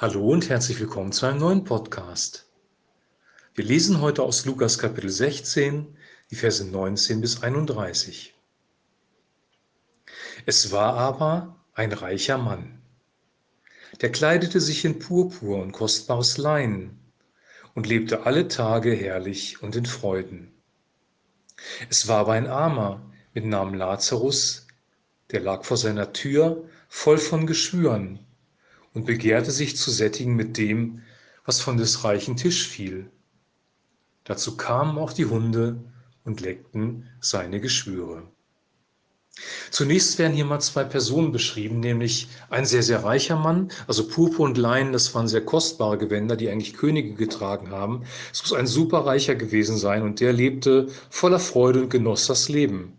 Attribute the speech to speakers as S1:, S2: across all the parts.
S1: Hallo und herzlich willkommen zu einem neuen Podcast. Wir lesen heute aus Lukas Kapitel 16, die Verse 19 bis 31. Es war aber ein reicher Mann. Der kleidete sich in Purpur und kostbares Lein und lebte alle Tage herrlich und in Freuden. Es war aber ein Armer mit Namen Lazarus, der lag vor seiner Tür voll von Geschwüren und begehrte sich zu sättigen mit dem, was von des reichen Tisch fiel. Dazu kamen auch die Hunde und leckten seine Geschwüre. Zunächst werden hier mal zwei Personen beschrieben, nämlich ein sehr, sehr reicher Mann, also Purpur und Leinen, das waren sehr kostbare Gewänder, die eigentlich Könige getragen haben. Es muss ein superreicher gewesen sein und der lebte voller Freude und genoss das Leben.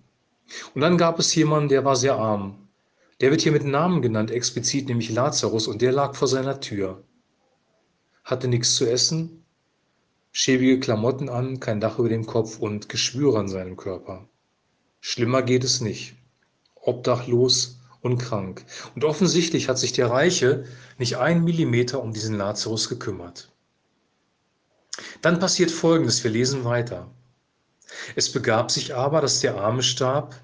S1: Und dann gab es jemanden, der war sehr arm, der wird hier mit Namen genannt, explizit, nämlich Lazarus, und der lag vor seiner Tür. Hatte nichts zu essen, schäbige Klamotten an, kein Dach über dem Kopf und Geschwüre an seinem Körper. Schlimmer geht es nicht. Obdachlos und krank. Und offensichtlich hat sich der Reiche nicht einen Millimeter um diesen Lazarus gekümmert. Dann passiert Folgendes, wir lesen weiter. Es begab sich aber, dass der Arme starb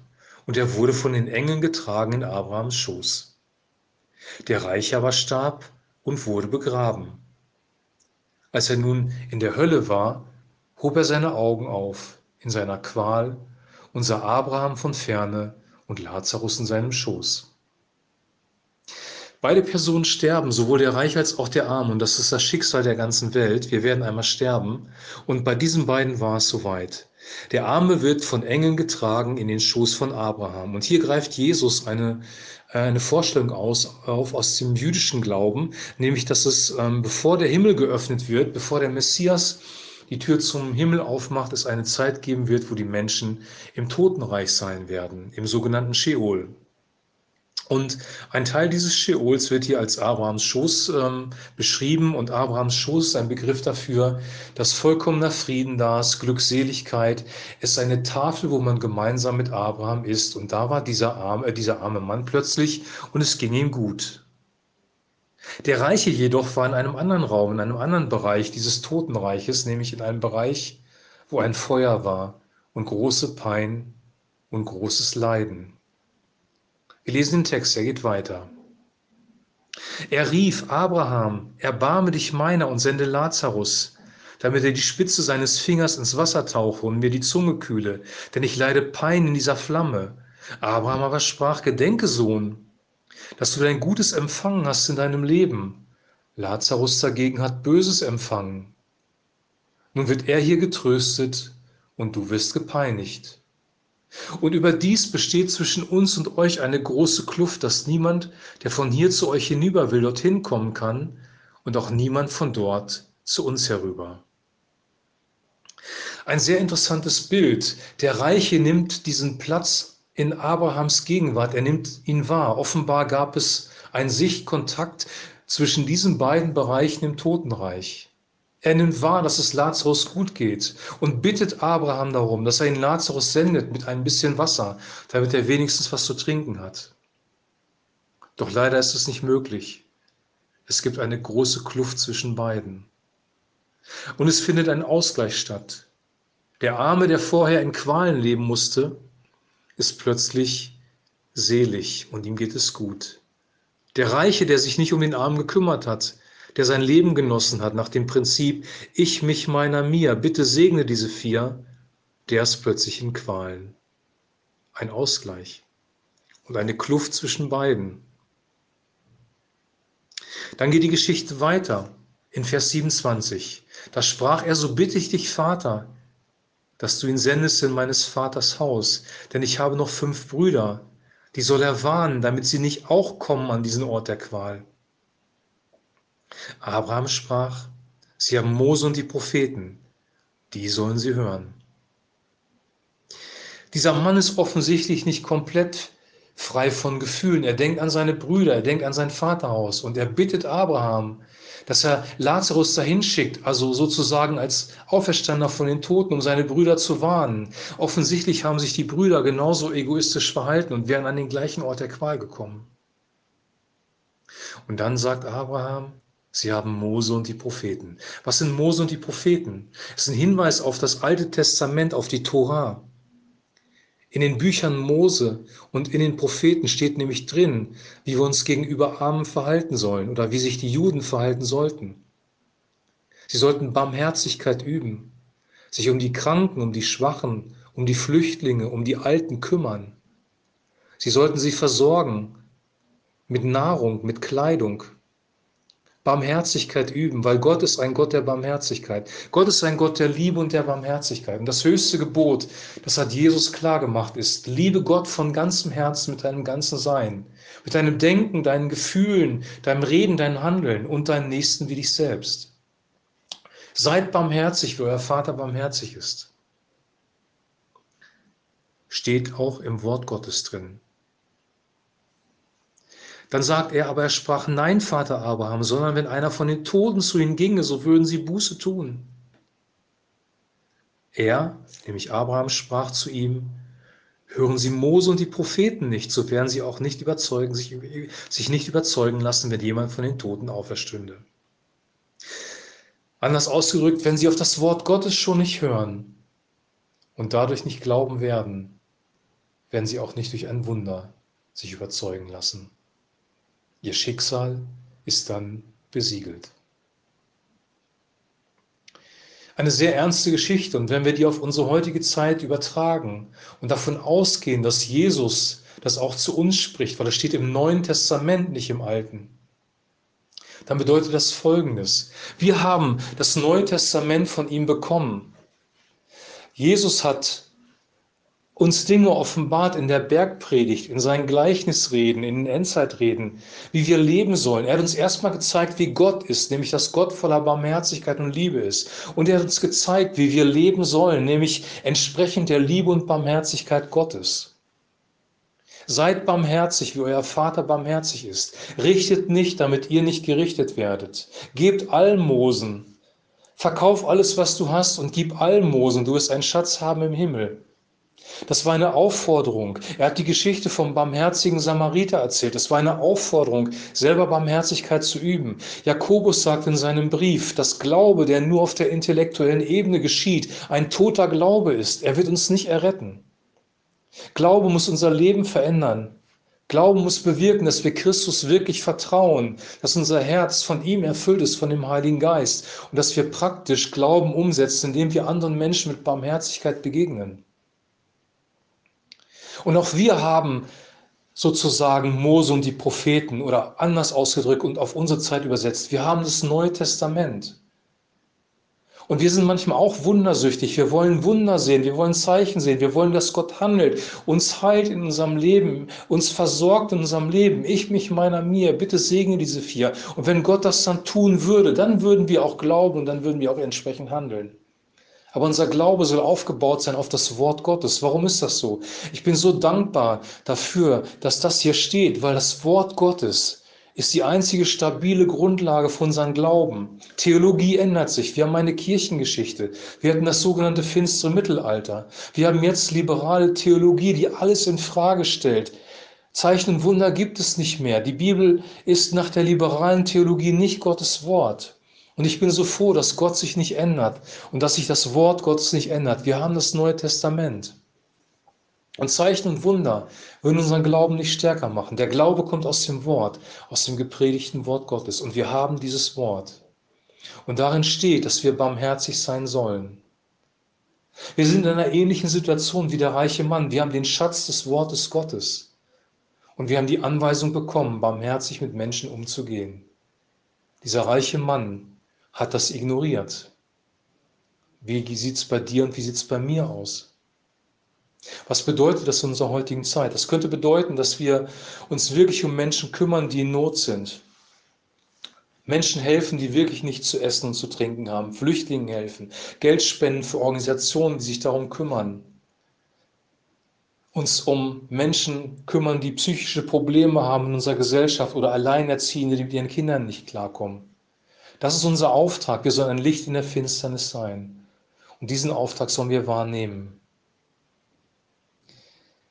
S1: und er wurde von den Engeln getragen in Abrahams Schoß. Der Reiche aber starb und wurde begraben. Als er nun in der Hölle war, hob er seine Augen auf in seiner Qual und sah Abraham von ferne und Lazarus in seinem Schoß. Beide Personen sterben, sowohl der Reiche als auch der Arme, und das ist das Schicksal der ganzen Welt. Wir werden einmal sterben. Und bei diesen beiden war es soweit. Der Arme wird von Engeln getragen in den Schoß von Abraham. Und hier greift Jesus eine, eine Vorstellung aus, auf aus dem jüdischen Glauben, nämlich dass es, ähm, bevor der Himmel geöffnet wird, bevor der Messias die Tür zum Himmel aufmacht, es eine Zeit geben wird, wo die Menschen im Totenreich sein werden, im sogenannten Sheol. Und ein Teil dieses Scheols wird hier als Abrahams Schoß ähm, beschrieben. Und Abrahams Schoß ist ein Begriff dafür, dass vollkommener Frieden da ist, Glückseligkeit. Es ist eine Tafel, wo man gemeinsam mit Abraham ist. Und da war dieser, arm, äh, dieser arme Mann plötzlich und es ging ihm gut. Der Reiche jedoch war in einem anderen Raum, in einem anderen Bereich dieses Totenreiches, nämlich in einem Bereich, wo ein Feuer war und große Pein und großes Leiden. Wir lesen den Text, er geht weiter. Er rief, Abraham, erbarme dich meiner und sende Lazarus, damit er die Spitze seines Fingers ins Wasser tauche und mir die Zunge kühle, denn ich leide Pein in dieser Flamme. Abraham aber sprach, gedenke, Sohn, dass du dein Gutes empfangen hast in deinem Leben. Lazarus dagegen hat Böses empfangen. Nun wird er hier getröstet und du wirst gepeinigt. Und überdies besteht zwischen uns und euch eine große Kluft, dass niemand, der von hier zu euch hinüber will, dorthin kommen kann und auch niemand von dort zu uns herüber. Ein sehr interessantes Bild. Der Reiche nimmt diesen Platz in Abrahams Gegenwart, er nimmt ihn wahr. Offenbar gab es einen Sichtkontakt zwischen diesen beiden Bereichen im Totenreich. Er nimmt wahr, dass es Lazarus gut geht und bittet Abraham darum, dass er ihn Lazarus sendet mit ein bisschen Wasser, damit er wenigstens was zu trinken hat. Doch leider ist es nicht möglich. Es gibt eine große Kluft zwischen beiden. Und es findet ein Ausgleich statt. Der Arme, der vorher in Qualen leben musste, ist plötzlich selig und ihm geht es gut. Der Reiche, der sich nicht um den Armen gekümmert hat, der sein Leben genossen hat nach dem Prinzip Ich, mich, meiner, mir, bitte segne diese vier, der ist plötzlich in Qualen. Ein Ausgleich und eine Kluft zwischen beiden. Dann geht die Geschichte weiter in Vers 27. Da sprach er, so bitte ich dich, Vater, dass du ihn sendest in meines Vaters Haus, denn ich habe noch fünf Brüder, die soll er warnen, damit sie nicht auch kommen an diesen Ort der Qual. Abraham sprach, Sie haben Mose und die Propheten, die sollen Sie hören. Dieser Mann ist offensichtlich nicht komplett frei von Gefühlen. Er denkt an seine Brüder, er denkt an sein Vaterhaus und er bittet Abraham, dass er Lazarus dahin schickt, also sozusagen als Auferstander von den Toten, um seine Brüder zu warnen. Offensichtlich haben sich die Brüder genauso egoistisch verhalten und wären an den gleichen Ort der Qual gekommen. Und dann sagt Abraham, Sie haben Mose und die Propheten. Was sind Mose und die Propheten? Es ist ein Hinweis auf das Alte Testament, auf die Tora. In den Büchern Mose und in den Propheten steht nämlich drin, wie wir uns gegenüber Armen verhalten sollen oder wie sich die Juden verhalten sollten. Sie sollten Barmherzigkeit üben, sich um die Kranken, um die Schwachen, um die Flüchtlinge, um die Alten kümmern. Sie sollten sie versorgen mit Nahrung, mit Kleidung. Barmherzigkeit üben, weil Gott ist ein Gott der Barmherzigkeit. Gott ist ein Gott der Liebe und der Barmherzigkeit. Und das höchste Gebot, das hat Jesus klar gemacht, ist, liebe Gott von ganzem Herzen mit deinem ganzen Sein, mit deinem Denken, deinen Gefühlen, deinem Reden, deinem Handeln und deinen Nächsten wie dich selbst. Seid barmherzig, wie euer Vater barmherzig ist. Steht auch im Wort Gottes drin. Dann sagt er, aber er sprach, nein, Vater Abraham, sondern wenn einer von den Toten zu ihnen ginge, so würden sie Buße tun. Er, nämlich Abraham, sprach zu ihm, hören Sie Mose und die Propheten nicht, so werden sie auch nicht überzeugen, sich, sich nicht überzeugen lassen, wenn jemand von den Toten auferstünde. Anders ausgedrückt, wenn sie auf das Wort Gottes schon nicht hören und dadurch nicht glauben werden, werden sie auch nicht durch ein Wunder sich überzeugen lassen. Ihr Schicksal ist dann besiegelt. Eine sehr ernste Geschichte und wenn wir die auf unsere heutige Zeit übertragen und davon ausgehen, dass Jesus das auch zu uns spricht, weil es steht im Neuen Testament, nicht im Alten, dann bedeutet das Folgendes. Wir haben das Neue Testament von ihm bekommen. Jesus hat uns Dinge offenbart in der Bergpredigt, in seinen Gleichnisreden, in den Endzeitreden, wie wir leben sollen. Er hat uns erstmal gezeigt, wie Gott ist, nämlich dass Gott voller Barmherzigkeit und Liebe ist. Und er hat uns gezeigt, wie wir leben sollen, nämlich entsprechend der Liebe und Barmherzigkeit Gottes. Seid barmherzig, wie euer Vater barmherzig ist. Richtet nicht, damit ihr nicht gerichtet werdet. Gebt Almosen. Verkauf alles, was du hast und gib Almosen. Du wirst einen Schatz haben im Himmel. Das war eine Aufforderung. Er hat die Geschichte vom barmherzigen Samariter erzählt. Das war eine Aufforderung, selber Barmherzigkeit zu üben. Jakobus sagt in seinem Brief, dass Glaube, der nur auf der intellektuellen Ebene geschieht, ein toter Glaube ist. Er wird uns nicht erretten. Glaube muss unser Leben verändern. Glaube muss bewirken, dass wir Christus wirklich vertrauen, dass unser Herz von ihm erfüllt ist, von dem Heiligen Geist und dass wir praktisch Glauben umsetzen, indem wir anderen Menschen mit Barmherzigkeit begegnen. Und auch wir haben sozusagen Mose und die Propheten oder anders ausgedrückt und auf unsere Zeit übersetzt. Wir haben das Neue Testament. Und wir sind manchmal auch wundersüchtig. Wir wollen Wunder sehen, wir wollen Zeichen sehen, wir wollen, dass Gott handelt, uns heilt in unserem Leben, uns versorgt in unserem Leben. Ich, mich, meiner, mir. Bitte segne diese vier. Und wenn Gott das dann tun würde, dann würden wir auch glauben und dann würden wir auch entsprechend handeln. Aber unser Glaube soll aufgebaut sein auf das Wort Gottes. Warum ist das so? Ich bin so dankbar dafür, dass das hier steht, weil das Wort Gottes ist die einzige stabile Grundlage für unseren Glauben. Theologie ändert sich. Wir haben eine Kirchengeschichte. Wir hatten das sogenannte finstere Mittelalter. Wir haben jetzt liberale Theologie, die alles in Frage stellt. Zeichen und Wunder gibt es nicht mehr. Die Bibel ist nach der liberalen Theologie nicht Gottes Wort. Und ich bin so froh, dass Gott sich nicht ändert und dass sich das Wort Gottes nicht ändert. Wir haben das Neue Testament. Und Zeichen und Wunder würden unseren Glauben nicht stärker machen. Der Glaube kommt aus dem Wort, aus dem gepredigten Wort Gottes. Und wir haben dieses Wort. Und darin steht, dass wir barmherzig sein sollen. Wir sind in einer ähnlichen Situation wie der reiche Mann. Wir haben den Schatz des Wortes Gottes. Und wir haben die Anweisung bekommen, barmherzig mit Menschen umzugehen. Dieser reiche Mann hat das ignoriert. Wie sieht es bei dir und wie sieht es bei mir aus? Was bedeutet das in unserer heutigen Zeit? Das könnte bedeuten, dass wir uns wirklich um Menschen kümmern, die in Not sind. Menschen helfen, die wirklich nichts zu essen und zu trinken haben. Flüchtlingen helfen. Geld spenden für Organisationen, die sich darum kümmern. Uns um Menschen kümmern, die psychische Probleme haben in unserer Gesellschaft oder Alleinerziehende, die mit ihren Kindern nicht klarkommen. Das ist unser Auftrag. Wir sollen ein Licht in der Finsternis sein. Und diesen Auftrag sollen wir wahrnehmen.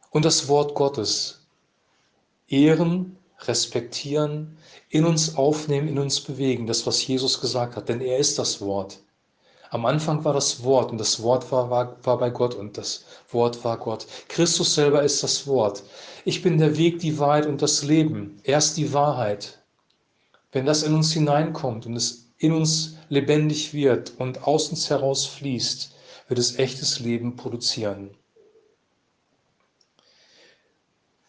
S1: Und das Wort Gottes ehren respektieren, in uns aufnehmen, in uns bewegen, das, was Jesus gesagt hat, denn er ist das Wort. Am Anfang war das Wort und das Wort war, war, war bei Gott und das Wort war Gott. Christus selber ist das Wort. Ich bin der Weg, die Wahrheit und das Leben. Er ist die Wahrheit. Wenn das in uns hineinkommt und es in uns lebendig wird und aus uns heraus fließt, wird es echtes Leben produzieren.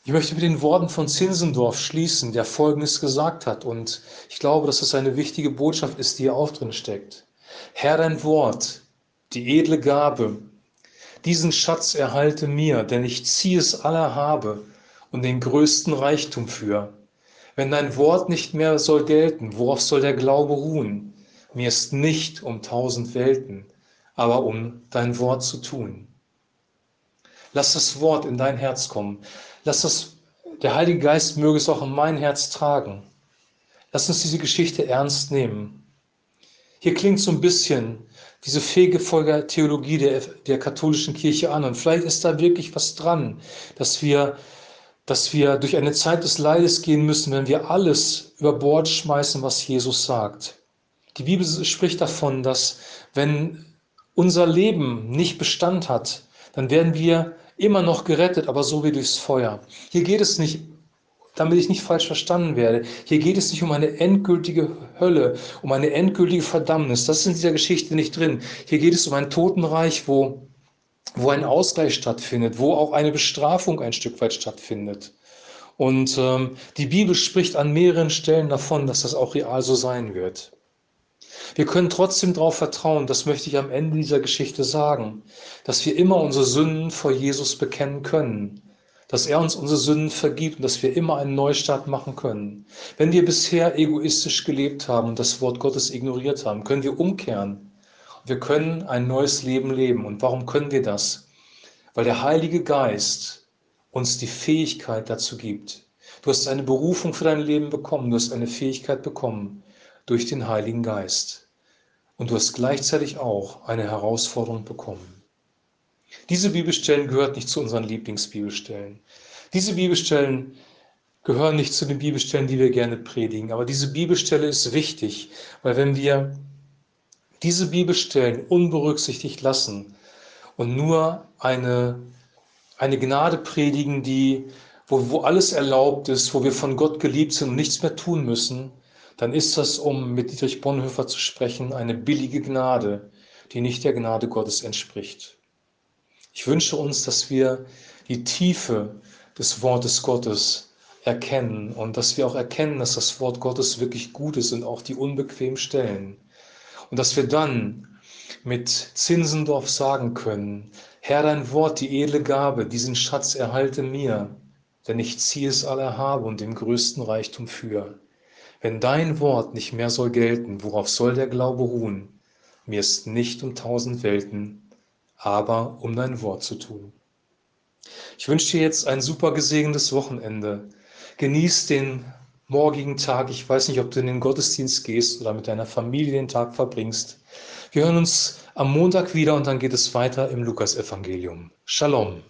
S1: Ich möchte mit den Worten von Zinsendorf schließen, der Folgendes gesagt hat. Und ich glaube, dass es eine wichtige Botschaft ist, die hier auch drin steckt. Herr, dein Wort, die edle Gabe, diesen Schatz erhalte mir, denn ich ziehe es aller habe und den größten Reichtum für. Wenn dein Wort nicht mehr soll gelten, worauf soll der Glaube ruhen? Mir ist nicht um tausend Welten, aber um dein Wort zu tun. Lass das Wort in dein Herz kommen. Lass das, der Heilige Geist möge es auch in mein Herz tragen. Lass uns diese Geschichte ernst nehmen. Hier klingt so ein bisschen diese Fegefolger-Theologie der, der katholischen Kirche an. Und vielleicht ist da wirklich was dran, dass wir, dass wir durch eine Zeit des Leides gehen müssen, wenn wir alles über Bord schmeißen, was Jesus sagt. Die Bibel spricht davon, dass wenn unser Leben nicht Bestand hat, dann werden wir immer noch gerettet, aber so wie durchs Feuer. Hier geht es nicht, damit ich nicht falsch verstanden werde, hier geht es nicht um eine endgültige Hölle, um eine endgültige Verdammnis. Das ist in dieser Geschichte nicht drin. Hier geht es um ein Totenreich, wo, wo ein Ausgleich stattfindet, wo auch eine Bestrafung ein Stück weit stattfindet. Und ähm, die Bibel spricht an mehreren Stellen davon, dass das auch real so sein wird. Wir können trotzdem darauf vertrauen, das möchte ich am Ende dieser Geschichte sagen, dass wir immer unsere Sünden vor Jesus bekennen können, dass er uns unsere Sünden vergibt und dass wir immer einen Neustart machen können. Wenn wir bisher egoistisch gelebt haben und das Wort Gottes ignoriert haben, können wir umkehren. Wir können ein neues Leben leben. Und warum können wir das? Weil der Heilige Geist uns die Fähigkeit dazu gibt. Du hast eine Berufung für dein Leben bekommen, du hast eine Fähigkeit bekommen durch den Heiligen Geist und du hast gleichzeitig auch eine Herausforderung bekommen. Diese Bibelstellen gehören nicht zu unseren Lieblingsbibelstellen. Diese Bibelstellen gehören nicht zu den Bibelstellen, die wir gerne predigen, aber diese Bibelstelle ist wichtig, weil wenn wir diese Bibelstellen unberücksichtigt lassen und nur eine, eine Gnade predigen, die, wo, wo alles erlaubt ist, wo wir von Gott geliebt sind und nichts mehr tun müssen, dann ist das, um mit Dietrich Bonhoeffer zu sprechen, eine billige Gnade, die nicht der Gnade Gottes entspricht. Ich wünsche uns, dass wir die Tiefe des Wortes Gottes erkennen und dass wir auch erkennen, dass das Wort Gottes wirklich gut ist und auch die unbequemen Stellen. Und dass wir dann mit Zinsendorf sagen können, Herr, dein Wort, die edle Gabe, diesen Schatz erhalte mir, denn ich ziehe es aller habe und den größten Reichtum für. Wenn dein Wort nicht mehr soll gelten, worauf soll der Glaube ruhen? Mir ist nicht um tausend Welten, aber um dein Wort zu tun. Ich wünsche dir jetzt ein super gesegnetes Wochenende. Genieß den morgigen Tag. Ich weiß nicht, ob du in den Gottesdienst gehst oder mit deiner Familie den Tag verbringst. Wir hören uns am Montag wieder und dann geht es weiter im Lukasevangelium. Shalom.